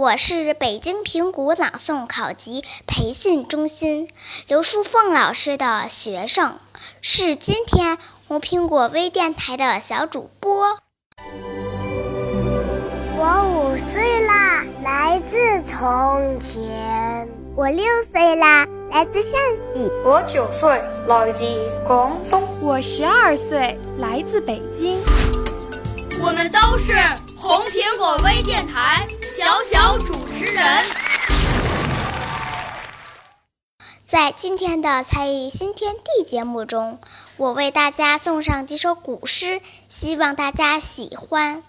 我是北京平谷朗诵考级培训中心刘淑凤老师的学生，是今天红苹果微电台的小主播。我五岁啦，来自从前；我六岁啦，来自陕西；我九岁，来自广东。我十二岁，来自北京。我们都是红苹果微电台小小在今天的才艺新天地节目中，我为大家送上几首古诗，希望大家喜欢。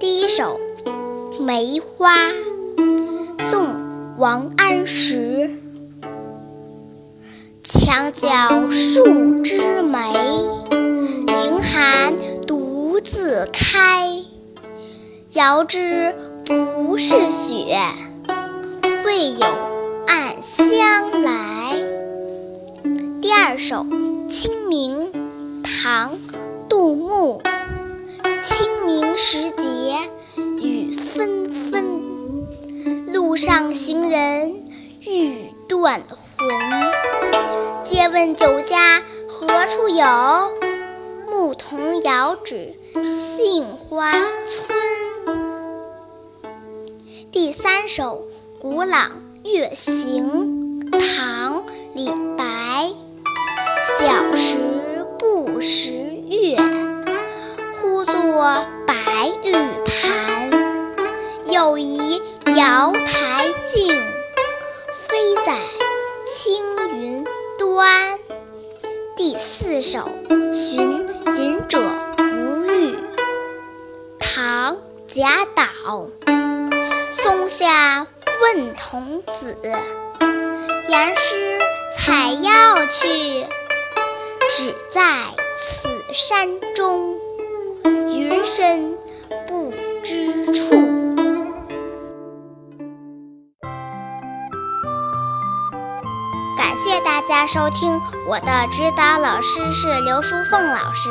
第一首《梅花》，宋·王安石。墙角数枝梅，凌寒独自开。遥知不是雪，为有暗香来。第二首《清明》，唐·杜牧。清明时节雨纷纷，路上行人欲断魂。借问酒家何处有？牧童遥指杏花村。首《古朗月行》，唐·李白。小时不识月，呼作白玉盘。又疑瑶台镜，飞在青云端。第四首《寻隐者不遇》，唐·贾岛。松下问童子，言师采药去，只在此山中，云深不知处。感谢大家收听，我的指导老师是刘淑凤老师。